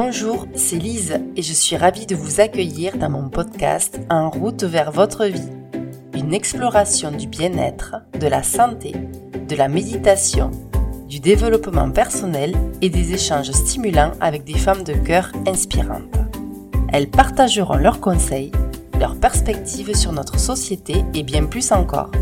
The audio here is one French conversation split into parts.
Bonjour, c'est Lise et je suis ravie de vous accueillir dans mon podcast En route vers votre vie. Une exploration du bien-être, de la santé, de la méditation, du développement personnel et des échanges stimulants avec des femmes de cœur inspirantes. Elles partageront leurs conseils, leurs perspectives sur notre société et bien plus encore.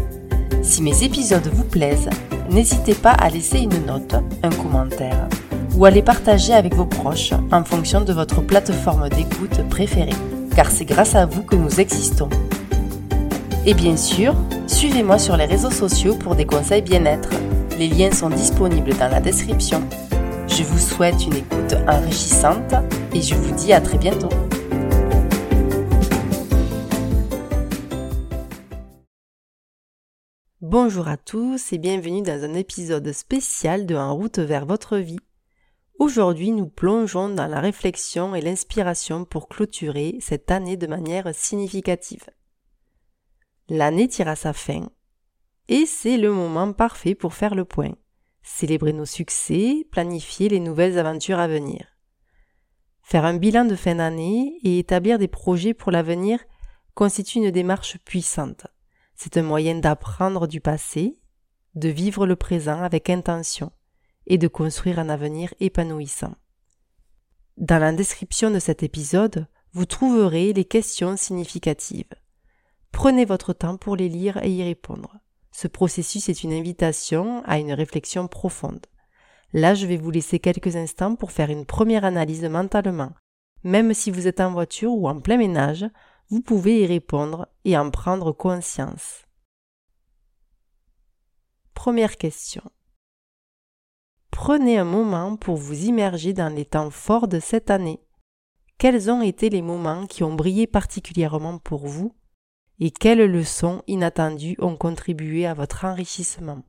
Si mes épisodes vous plaisent, n'hésitez pas à laisser une note, un commentaire ou à les partager avec vos proches en fonction de votre plateforme d'écoute préférée, car c'est grâce à vous que nous existons. Et bien sûr, suivez-moi sur les réseaux sociaux pour des conseils bien-être. Les liens sont disponibles dans la description. Je vous souhaite une écoute enrichissante et je vous dis à très bientôt. Bonjour à tous et bienvenue dans un épisode spécial de En route vers votre vie. Aujourd'hui, nous plongeons dans la réflexion et l'inspiration pour clôturer cette année de manière significative. L'année tire à sa fin et c'est le moment parfait pour faire le point, célébrer nos succès, planifier les nouvelles aventures à venir. Faire un bilan de fin d'année et établir des projets pour l'avenir constitue une démarche puissante. C'est un moyen d'apprendre du passé, de vivre le présent avec intention et de construire un avenir épanouissant. Dans la description de cet épisode, vous trouverez les questions significatives. Prenez votre temps pour les lire et y répondre. Ce processus est une invitation à une réflexion profonde. Là, je vais vous laisser quelques instants pour faire une première analyse mentalement. Même si vous êtes en voiture ou en plein ménage, vous pouvez y répondre et en prendre conscience. Première question. Prenez un moment pour vous immerger dans les temps forts de cette année. Quels ont été les moments qui ont brillé particulièrement pour vous? Et quelles leçons inattendues ont contribué à votre enrichissement?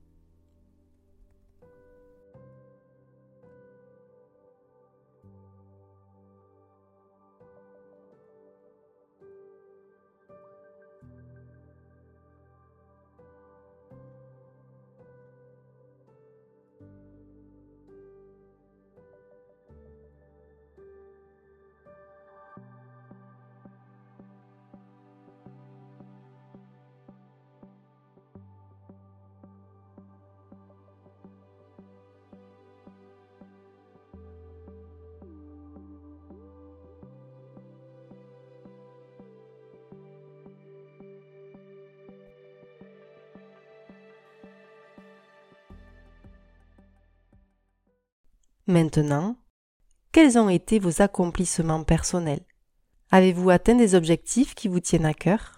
Maintenant, quels ont été vos accomplissements personnels? Avez-vous atteint des objectifs qui vous tiennent à cœur?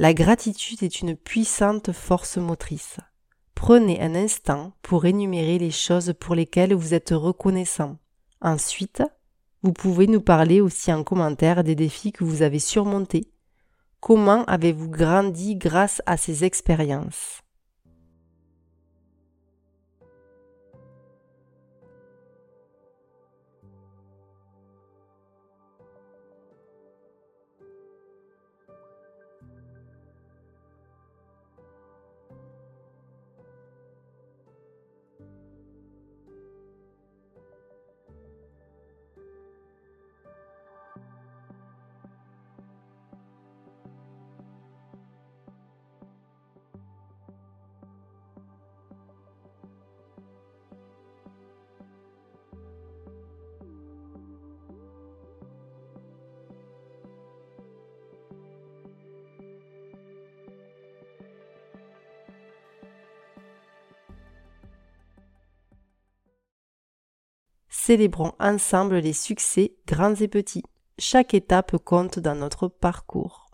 La gratitude est une puissante force motrice. Prenez un instant pour énumérer les choses pour lesquelles vous êtes reconnaissant. Ensuite, vous pouvez nous parler aussi en commentaire des défis que vous avez surmontés. Comment avez-vous grandi grâce à ces expériences? Célébrons ensemble les succès grands et petits. Chaque étape compte dans notre parcours.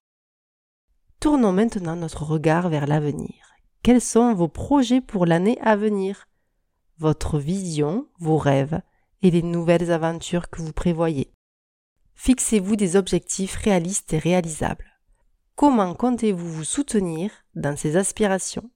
Tournons maintenant notre regard vers l'avenir. Quels sont vos projets pour l'année à venir? Votre vision, vos rêves et les nouvelles aventures que vous prévoyez. Fixez-vous des objectifs réalistes et réalisables. Comment comptez-vous vous soutenir dans ces aspirations?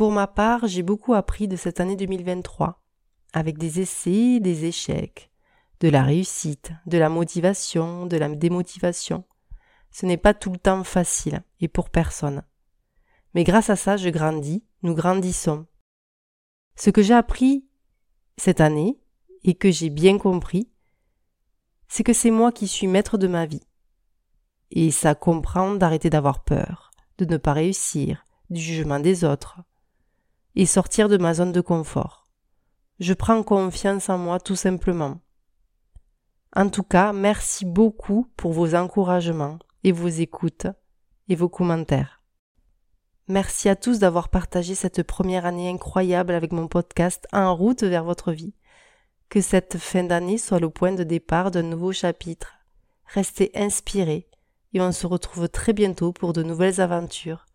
Pour ma part, j'ai beaucoup appris de cette année 2023, avec des essais, des échecs, de la réussite, de la motivation, de la démotivation. Ce n'est pas tout le temps facile, et pour personne. Mais grâce à ça, je grandis, nous grandissons. Ce que j'ai appris cette année, et que j'ai bien compris, c'est que c'est moi qui suis maître de ma vie. Et ça comprend d'arrêter d'avoir peur, de ne pas réussir, du jugement des autres, et sortir de ma zone de confort. Je prends confiance en moi tout simplement. En tout cas, merci beaucoup pour vos encouragements et vos écoutes et vos commentaires. Merci à tous d'avoir partagé cette première année incroyable avec mon podcast En route vers votre vie. Que cette fin d'année soit le point de départ d'un nouveau chapitre. Restez inspirés et on se retrouve très bientôt pour de nouvelles aventures.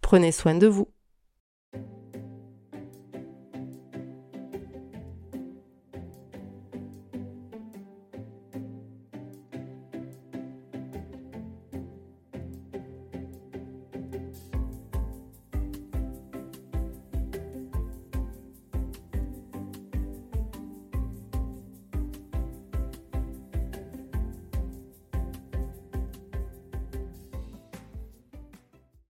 Prenez soin de vous.